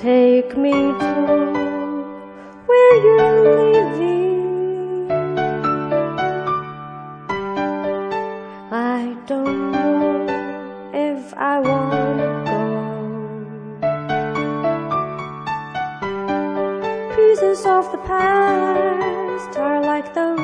Take me to where you're living. I don't know if I want to go. Pieces of the past are like the